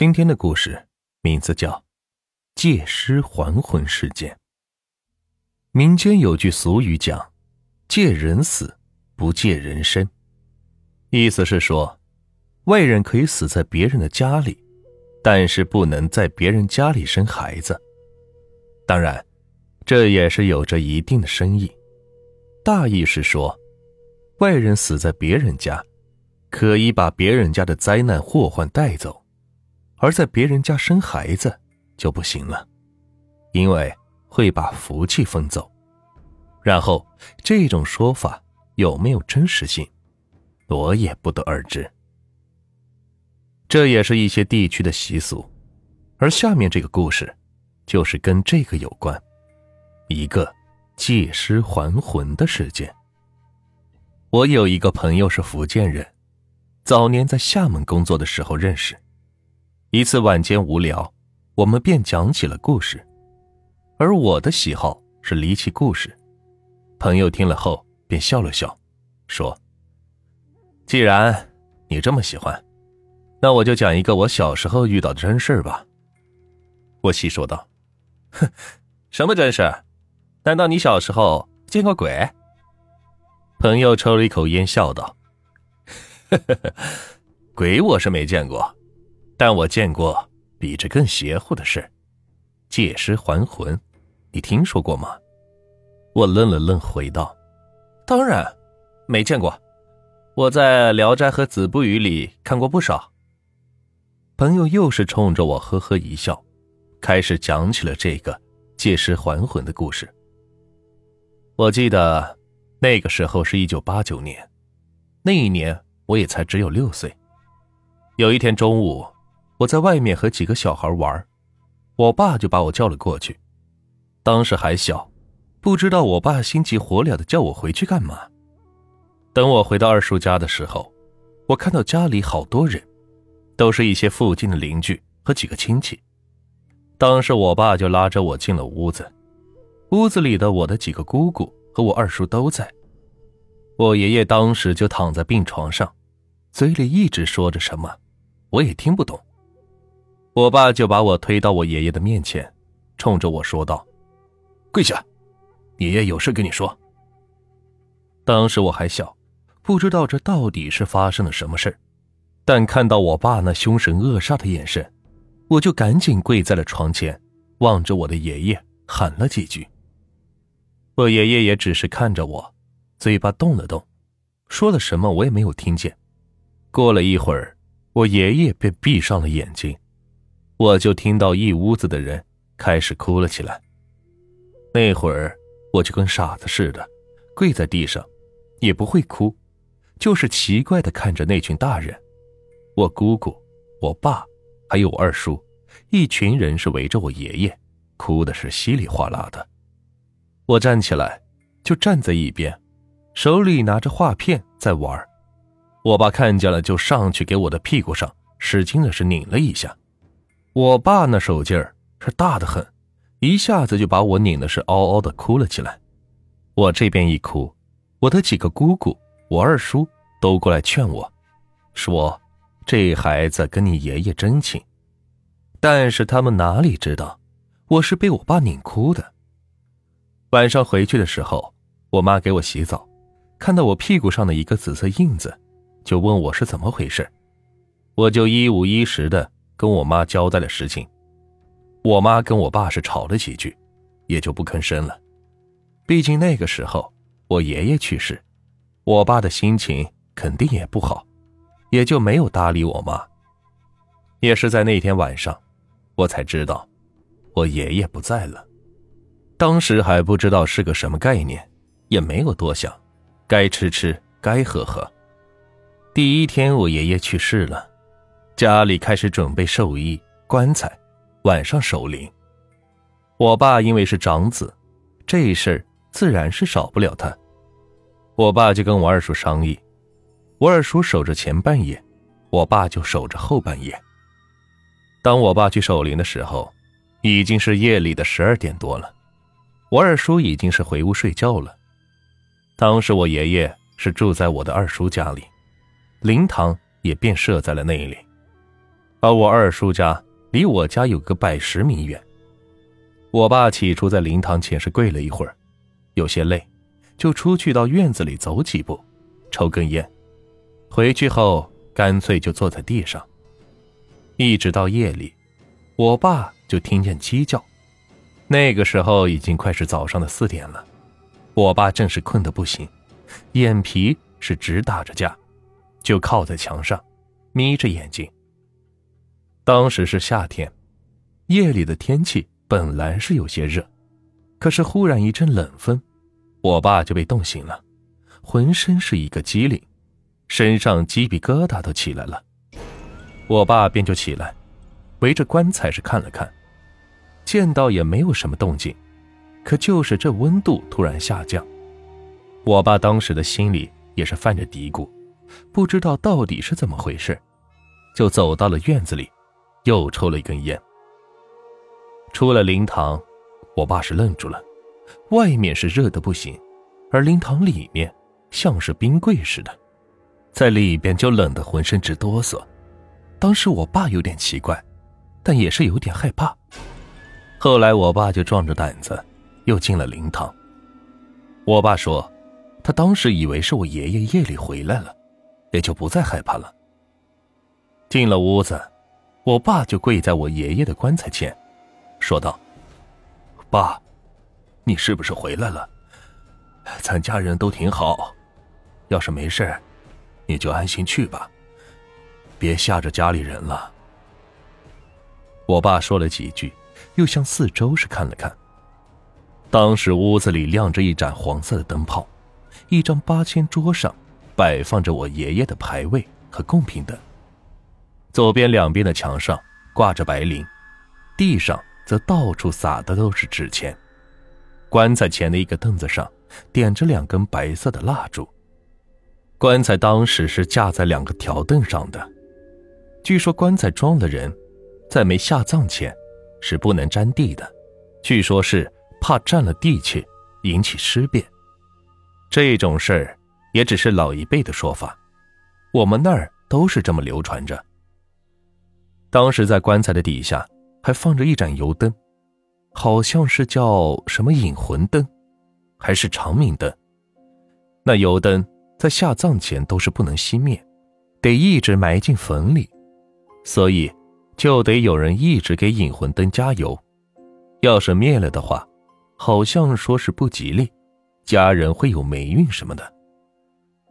今天的故事名字叫《借尸还魂事件》。民间有句俗语讲：“借人死，不借人生。”意思是说，外人可以死在别人的家里，但是不能在别人家里生孩子。当然，这也是有着一定的深意。大意是说，外人死在别人家，可以把别人家的灾难祸患带走。而在别人家生孩子就不行了，因为会把福气分走。然后这种说法有没有真实性，我也不得而知。这也是一些地区的习俗，而下面这个故事就是跟这个有关，一个借尸还魂的事件。我有一个朋友是福建人，早年在厦门工作的时候认识。一次晚间无聊，我们便讲起了故事，而我的喜好是离奇故事。朋友听了后便笑了笑，说：“既然你这么喜欢，那我就讲一个我小时候遇到的真事吧。”我细说道：“哼，什么真事？难道你小时候见过鬼？”朋友抽了一口烟，笑道：“呵呵呵，鬼我是没见过。”但我见过比这更邪乎的事，借尸还魂，你听说过吗？我愣了愣，回道：“当然，没见过。我在《聊斋》和《子不语》里看过不少。”朋友又是冲着我呵呵一笑，开始讲起了这个借尸还魂的故事。我记得那个时候是一九八九年，那一年我也才只有六岁。有一天中午。我在外面和几个小孩玩，我爸就把我叫了过去。当时还小，不知道我爸心急火燎的叫我回去干嘛。等我回到二叔家的时候，我看到家里好多人，都是一些附近的邻居和几个亲戚。当时我爸就拉着我进了屋子，屋子里的我的几个姑姑和我二叔都在。我爷爷当时就躺在病床上，嘴里一直说着什么，我也听不懂。我爸就把我推到我爷爷的面前，冲着我说道：“跪下，爷爷有事跟你说。”当时我还小，不知道这到底是发生了什么事但看到我爸那凶神恶煞的眼神，我就赶紧跪在了床前，望着我的爷爷喊了几句。我爷爷也只是看着我，嘴巴动了动，说了什么我也没有听见。过了一会儿，我爷爷便闭上了眼睛。我就听到一屋子的人开始哭了起来。那会儿我就跟傻子似的，跪在地上，也不会哭，就是奇怪的看着那群大人，我姑姑、我爸，还有我二叔，一群人是围着我爷爷，哭的是稀里哗啦的。我站起来，就站在一边，手里拿着画片在玩。我爸看见了，就上去给我的屁股上使劲的是拧了一下。我爸那手劲儿是大的很，一下子就把我拧的是嗷嗷的哭了起来。我这边一哭，我的几个姑姑、我二叔都过来劝我，说：“这孩子跟你爷爷真亲。”但是他们哪里知道，我是被我爸拧哭的。晚上回去的时候，我妈给我洗澡，看到我屁股上的一个紫色印子，就问我是怎么回事，我就一五一十的。跟我妈交代了事情，我妈跟我爸是吵了几句，也就不吭声了。毕竟那个时候我爷爷去世，我爸的心情肯定也不好，也就没有搭理我妈。也是在那天晚上，我才知道我爷爷不在了。当时还不知道是个什么概念，也没有多想，该吃吃，该喝喝。第一天我爷爷去世了。家里开始准备寿衣、棺材，晚上守灵。我爸因为是长子，这事儿自然是少不了他。我爸就跟我二叔商议，我二叔守着前半夜，我爸就守着后半夜。当我爸去守灵的时候，已经是夜里的十二点多了，我二叔已经是回屋睡觉了。当时我爷爷是住在我的二叔家里，灵堂也便设在了那里。而我二叔家离我家有个百十米远。我爸起初在灵堂前是跪了一会儿，有些累，就出去到院子里走几步，抽根烟。回去后干脆就坐在地上。一直到夜里，我爸就听见鸡叫。那个时候已经快是早上的四点了，我爸正是困得不行，眼皮是直打着架，就靠在墙上，眯着眼睛。当时是夏天，夜里的天气。本来是有些热，可是忽然一阵冷风，我爸就被冻醒了，浑身是一个机灵，身上鸡皮疙瘩都起来了。我爸便就起来，围着棺材是看了看，见到也没有什么动静，可就是这温度突然下降，我爸当时的心里也是犯着嘀咕，不知道到底是怎么回事，就走到了院子里，又抽了一根烟。出了灵堂，我爸是愣住了。外面是热的不行，而灵堂里面像是冰柜似的，在里边就冷得浑身直哆嗦。当时我爸有点奇怪，但也是有点害怕。后来我爸就壮着胆子又进了灵堂。我爸说，他当时以为是我爷爷夜里回来了，也就不再害怕了。进了屋子，我爸就跪在我爷爷的棺材前。说道：“爸，你是不是回来了？咱家人都挺好，要是没事你就安心去吧，别吓着家里人了。”我爸说了几句，又向四周是看了看。当时屋子里亮着一盏黄色的灯泡，一张八仙桌上摆放着我爷爷的牌位和贡品等，左边两边的墙上挂着白绫，地上。则到处撒的都是纸钱，棺材前的一个凳子上点着两根白色的蜡烛。棺材当时是架在两个条凳上的。据说棺材装的人，在没下葬前是不能沾地的，据说是怕沾了地去引起尸变。这种事儿也只是老一辈的说法，我们那儿都是这么流传着。当时在棺材的底下。还放着一盏油灯，好像是叫什么引魂灯，还是长明灯。那油灯在下葬前都是不能熄灭，得一直埋进坟里，所以就得有人一直给引魂灯加油。要是灭了的话，好像说是不吉利，家人会有霉运什么的。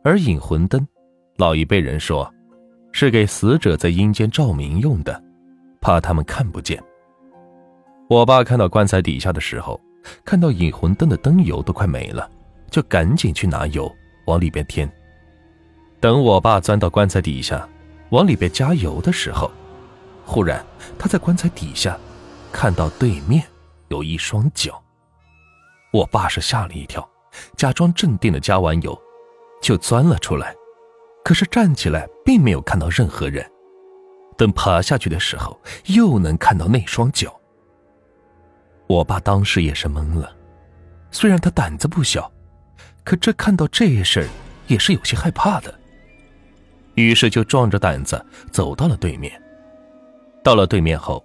而引魂灯，老一辈人说，是给死者在阴间照明用的。怕他们看不见。我爸看到棺材底下的时候，看到引魂灯的灯油都快没了，就赶紧去拿油往里边添。等我爸钻到棺材底下，往里边加油的时候，忽然他在棺材底下看到对面有一双脚。我爸是吓了一跳，假装镇定的加完油，就钻了出来，可是站起来并没有看到任何人。等爬下去的时候，又能看到那双脚。我爸当时也是懵了，虽然他胆子不小，可这看到这事儿也是有些害怕的。于是就壮着胆子走到了对面。到了对面后，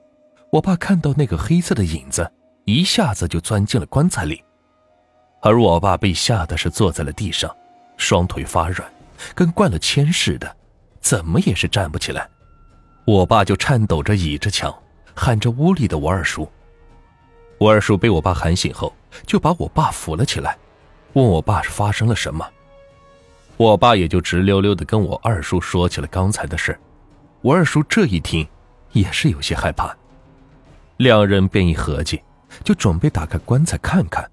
我爸看到那个黑色的影子，一下子就钻进了棺材里，而我爸被吓得是坐在了地上，双腿发软，跟灌了铅似的，怎么也是站不起来。我爸就颤抖着倚着墙，喊着屋里的我二叔。我二叔被我爸喊醒后，就把我爸扶了起来，问我爸是发生了什么。我爸也就直溜溜的跟我二叔说起了刚才的事。我二叔这一听，也是有些害怕。两人便一合计，就准备打开棺材看看，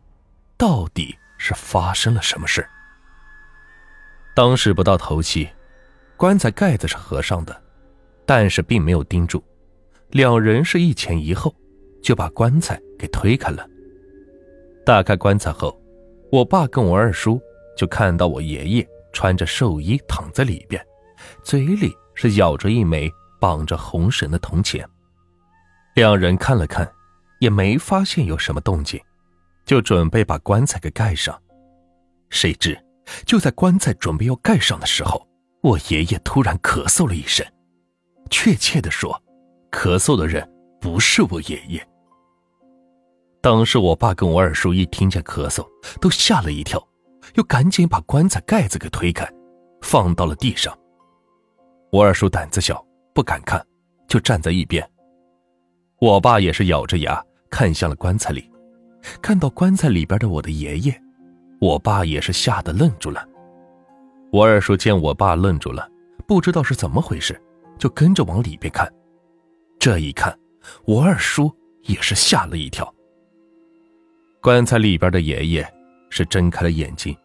到底是发生了什么事。当时不到头七，棺材盖子是合上的。但是并没有盯住，两人是一前一后，就把棺材给推开了。打开棺材后，我爸跟我二叔就看到我爷爷穿着寿衣躺在里边，嘴里是咬着一枚绑着红绳的铜钱。两人看了看，也没发现有什么动静，就准备把棺材给盖上。谁知就在棺材准备要盖上的时候，我爷爷突然咳嗽了一声。确切的说，咳嗽的人不是我爷爷。当时我爸跟我二叔一听见咳嗽，都吓了一跳，又赶紧把棺材盖子给推开，放到了地上。我二叔胆子小，不敢看，就站在一边。我爸也是咬着牙看向了棺材里，看到棺材里边的我的爷爷，我爸也是吓得愣住了。我二叔见我爸愣住了，不知道是怎么回事，就跟着往里边看。这一看，我二叔也是吓了一跳。棺材里边的爷爷是睁开了眼睛，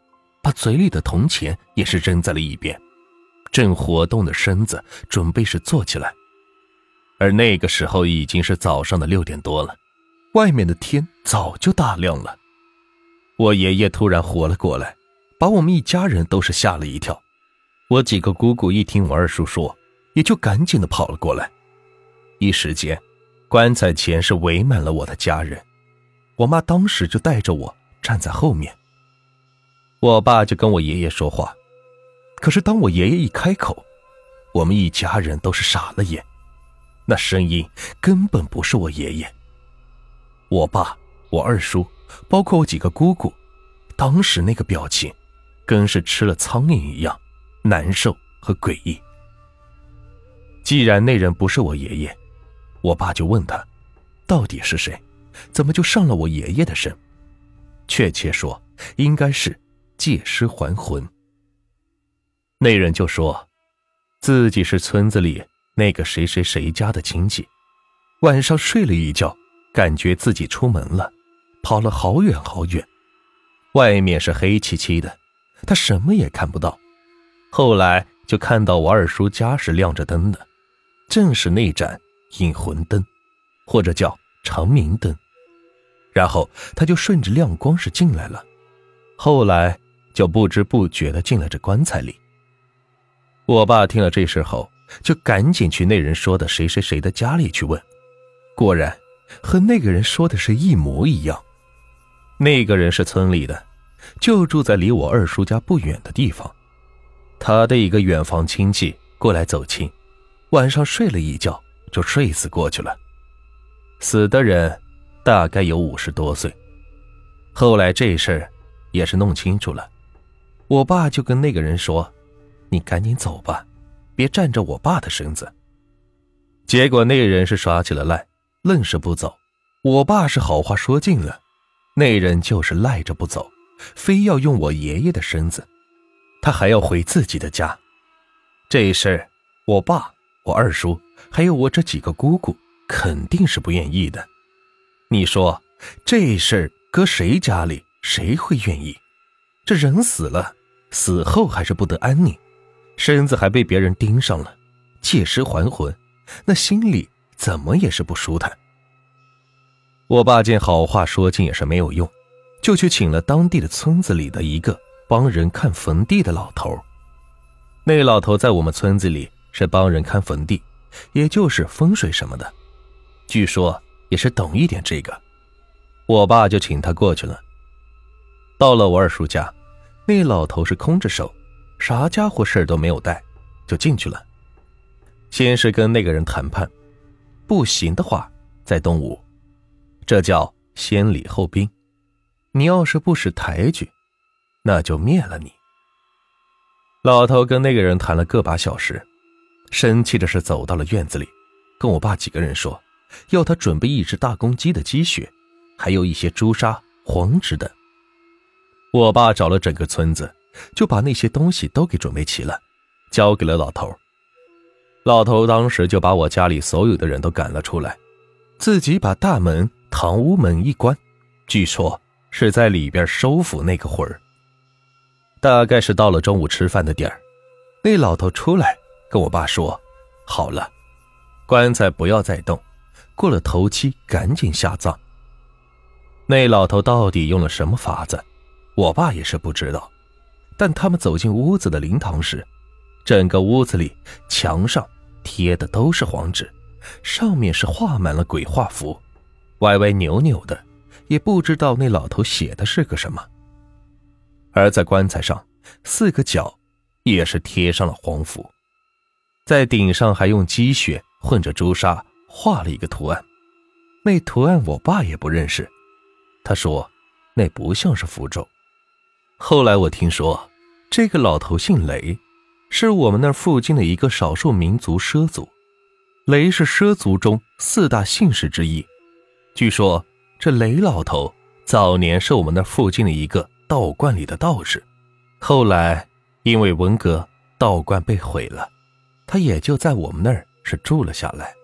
把嘴里的铜钱也是扔在了一边，正活动的身子准备是坐起来。而那个时候已经是早上的六点多了，外面的天早就大亮了。我爷爷突然活了过来，把我们一家人都是吓了一跳。我几个姑姑一听我二叔说，也就赶紧的跑了过来。一时间，棺材前是围满了我的家人。我妈当时就带着我站在后面，我爸就跟我爷爷说话，可是当我爷爷一开口，我们一家人都是傻了眼，那声音根本不是我爷爷。我爸、我二叔，包括我几个姑姑，当时那个表情，跟是吃了苍蝇一样，难受和诡异。既然那人不是我爷爷，我爸就问他，到底是谁？怎么就上了我爷爷的身？确切说，应该是借尸还魂。那人就说，自己是村子里那个谁谁谁家的亲戚，晚上睡了一觉，感觉自己出门了，跑了好远好远，外面是黑漆漆的，他什么也看不到。后来就看到我二叔家是亮着灯的，正是那盏引魂灯，或者叫长明灯。然后他就顺着亮光是进来了，后来就不知不觉的进了这棺材里。我爸听了这事后，就赶紧去那人说的谁谁谁的家里去问，果然和那个人说的是一模一样。那个人是村里的，就住在离我二叔家不远的地方。他的一个远房亲戚过来走亲，晚上睡了一觉就睡死过去了。死的人。大概有五十多岁，后来这事儿也是弄清楚了，我爸就跟那个人说：“你赶紧走吧，别占着我爸的身子。”结果那人是耍起了赖，愣是不走。我爸是好话说尽了，那人就是赖着不走，非要用我爷爷的身子，他还要回自己的家。这事，我爸、我二叔还有我这几个姑姑肯定是不愿意的。你说这事儿搁谁家里，谁会愿意？这人死了，死后还是不得安宁，身子还被别人盯上了，借尸还魂，那心里怎么也是不舒坦。我爸见好话说尽也是没有用，就去请了当地的村子里的一个帮人看坟地的老头。那老头在我们村子里是帮人看坟地，也就是风水什么的，据说。也是懂一点这个，我爸就请他过去了。到了我二叔家，那老头是空着手，啥家伙事都没有带，就进去了。先是跟那个人谈判，不行的话再动武，这叫先礼后兵。你要是不识抬举，那就灭了你。老头跟那个人谈了个把小时，生气的是走到了院子里，跟我爸几个人说。要他准备一只大公鸡的鸡血，还有一些朱砂、黄纸等。我爸找了整个村子，就把那些东西都给准备齐了，交给了老头。老头当时就把我家里所有的人都赶了出来，自己把大门、堂屋门一关，据说是在里边收服那个魂儿。大概是到了中午吃饭的点儿，那老头出来跟我爸说：“好了，棺材不要再动。”过了头七，赶紧下葬。那老头到底用了什么法子，我爸也是不知道。但他们走进屋子的灵堂时，整个屋子里墙上贴的都是黄纸，上面是画满了鬼画符，歪歪扭扭的，也不知道那老头写的是个什么。而在棺材上，四个角也是贴上了黄符，在顶上还用鸡血混着朱砂。画了一个图案。那图案我爸也不认识，他说那不像是符咒。后来我听说，这个老头姓雷，是我们那附近的一个少数民族畲族。雷是畲族中四大姓氏之一。据说这雷老头早年是我们那附近的一个道观里的道士，后来因为文革，道观被毁了，他也就在我们那儿是住了下来。